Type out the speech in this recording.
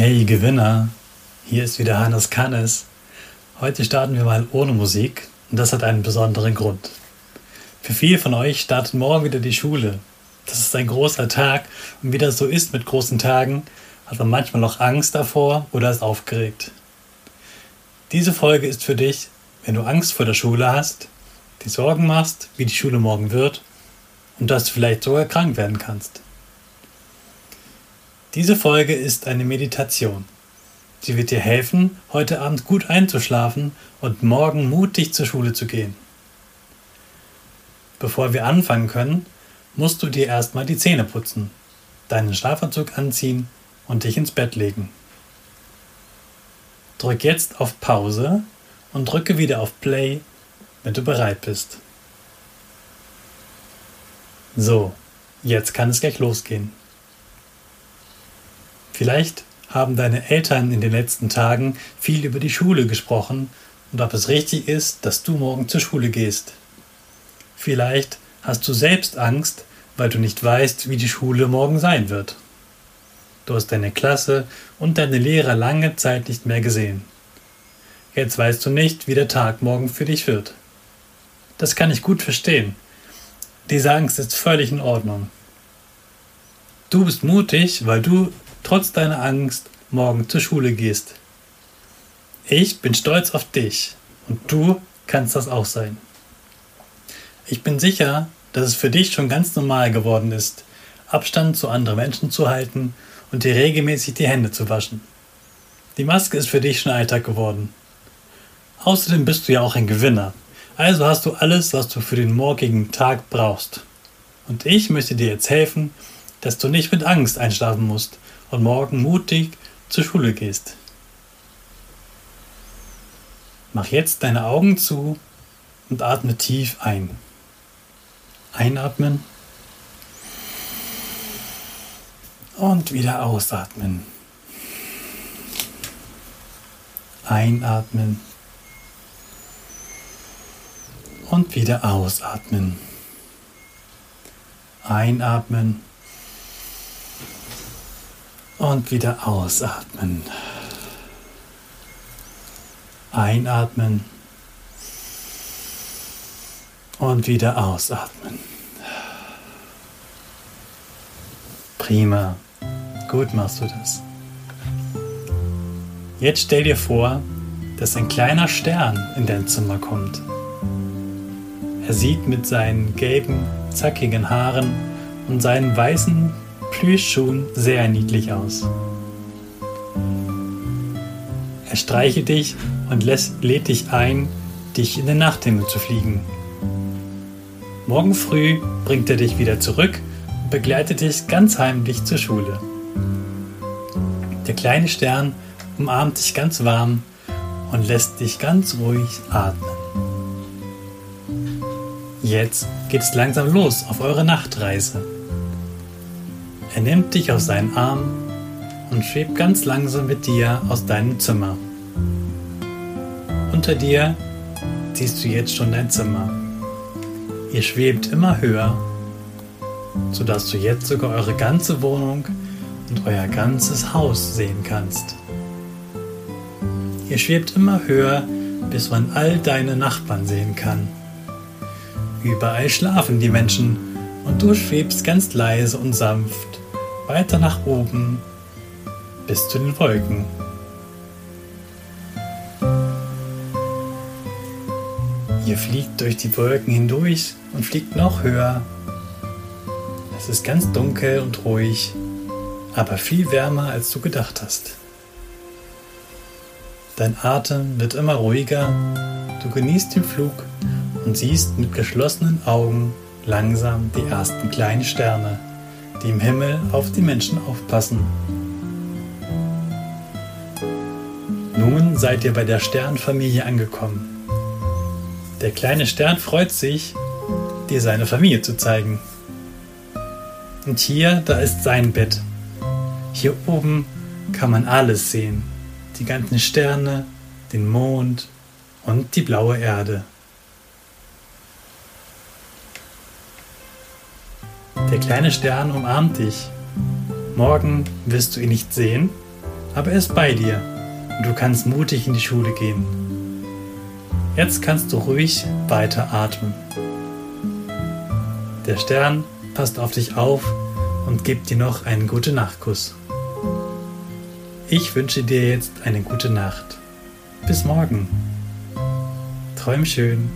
Hey Gewinner, hier ist wieder Hannes Kannes. Heute starten wir mal ohne Musik und das hat einen besonderen Grund. Für viele von euch startet morgen wieder die Schule. Das ist ein großer Tag und wie das so ist mit großen Tagen, hat man manchmal auch Angst davor oder ist aufgeregt. Diese Folge ist für dich, wenn du Angst vor der Schule hast, dir Sorgen machst, wie die Schule morgen wird und dass du vielleicht sogar krank werden kannst. Diese Folge ist eine Meditation. Sie wird dir helfen, heute Abend gut einzuschlafen und morgen mutig zur Schule zu gehen. Bevor wir anfangen können, musst du dir erstmal die Zähne putzen, deinen Schlafanzug anziehen und dich ins Bett legen. Drück jetzt auf Pause und drücke wieder auf Play, wenn du bereit bist. So, jetzt kann es gleich losgehen. Vielleicht haben deine Eltern in den letzten Tagen viel über die Schule gesprochen und ob es richtig ist, dass du morgen zur Schule gehst. Vielleicht hast du selbst Angst, weil du nicht weißt, wie die Schule morgen sein wird. Du hast deine Klasse und deine Lehrer lange Zeit nicht mehr gesehen. Jetzt weißt du nicht, wie der Tag morgen für dich wird. Das kann ich gut verstehen. Diese Angst ist völlig in Ordnung. Du bist mutig, weil du trotz deiner Angst morgen zur Schule gehst. Ich bin stolz auf dich und du kannst das auch sein. Ich bin sicher, dass es für dich schon ganz normal geworden ist, Abstand zu anderen Menschen zu halten und dir regelmäßig die Hände zu waschen. Die Maske ist für dich schon Alltag geworden. Außerdem bist du ja auch ein Gewinner. Also hast du alles, was du für den morgigen Tag brauchst. Und ich möchte dir jetzt helfen, dass du nicht mit Angst einschlafen musst, und morgen mutig zur Schule gehst. Mach jetzt deine Augen zu und atme tief ein. Einatmen und wieder ausatmen. Einatmen und wieder ausatmen. Einatmen und wieder ausatmen. Einatmen und wieder ausatmen. Prima, gut machst du das. Jetzt stell dir vor, dass ein kleiner Stern in dein Zimmer kommt. Er sieht mit seinen gelben, zackigen Haaren und seinen weißen Plüschschuhen sehr niedlich aus. Er streichelt dich und lässt, lädt dich ein, dich in den Nachthimmel zu fliegen. Morgen früh bringt er dich wieder zurück und begleitet dich ganz heimlich zur Schule. Der kleine Stern umarmt dich ganz warm und lässt dich ganz ruhig atmen. Jetzt geht es langsam los auf eure Nachtreise. Er nimmt dich auf seinen Arm und schwebt ganz langsam mit dir aus deinem Zimmer. Unter dir siehst du jetzt schon dein Zimmer. Ihr schwebt immer höher, sodass du jetzt sogar eure ganze Wohnung und euer ganzes Haus sehen kannst. Ihr schwebt immer höher, bis man all deine Nachbarn sehen kann. Überall schlafen die Menschen und du schwebst ganz leise und sanft weiter nach oben bis zu den Wolken. Ihr fliegt durch die Wolken hindurch und fliegt noch höher. Es ist ganz dunkel und ruhig, aber viel wärmer, als du gedacht hast. Dein Atem wird immer ruhiger, du genießt den Flug und siehst mit geschlossenen Augen langsam die ersten kleinen Sterne die im Himmel auf die Menschen aufpassen. Nun seid ihr bei der Sternfamilie angekommen. Der kleine Stern freut sich, dir seine Familie zu zeigen. Und hier, da ist sein Bett. Hier oben kann man alles sehen. Die ganzen Sterne, den Mond und die blaue Erde. Der kleine Stern umarmt dich. Morgen wirst du ihn nicht sehen, aber er ist bei dir und du kannst mutig in die Schule gehen. Jetzt kannst du ruhig weiter atmen. Der Stern passt auf dich auf und gibt dir noch einen gute Nachtkuss. Ich wünsche dir jetzt eine gute Nacht. Bis morgen. Träum schön.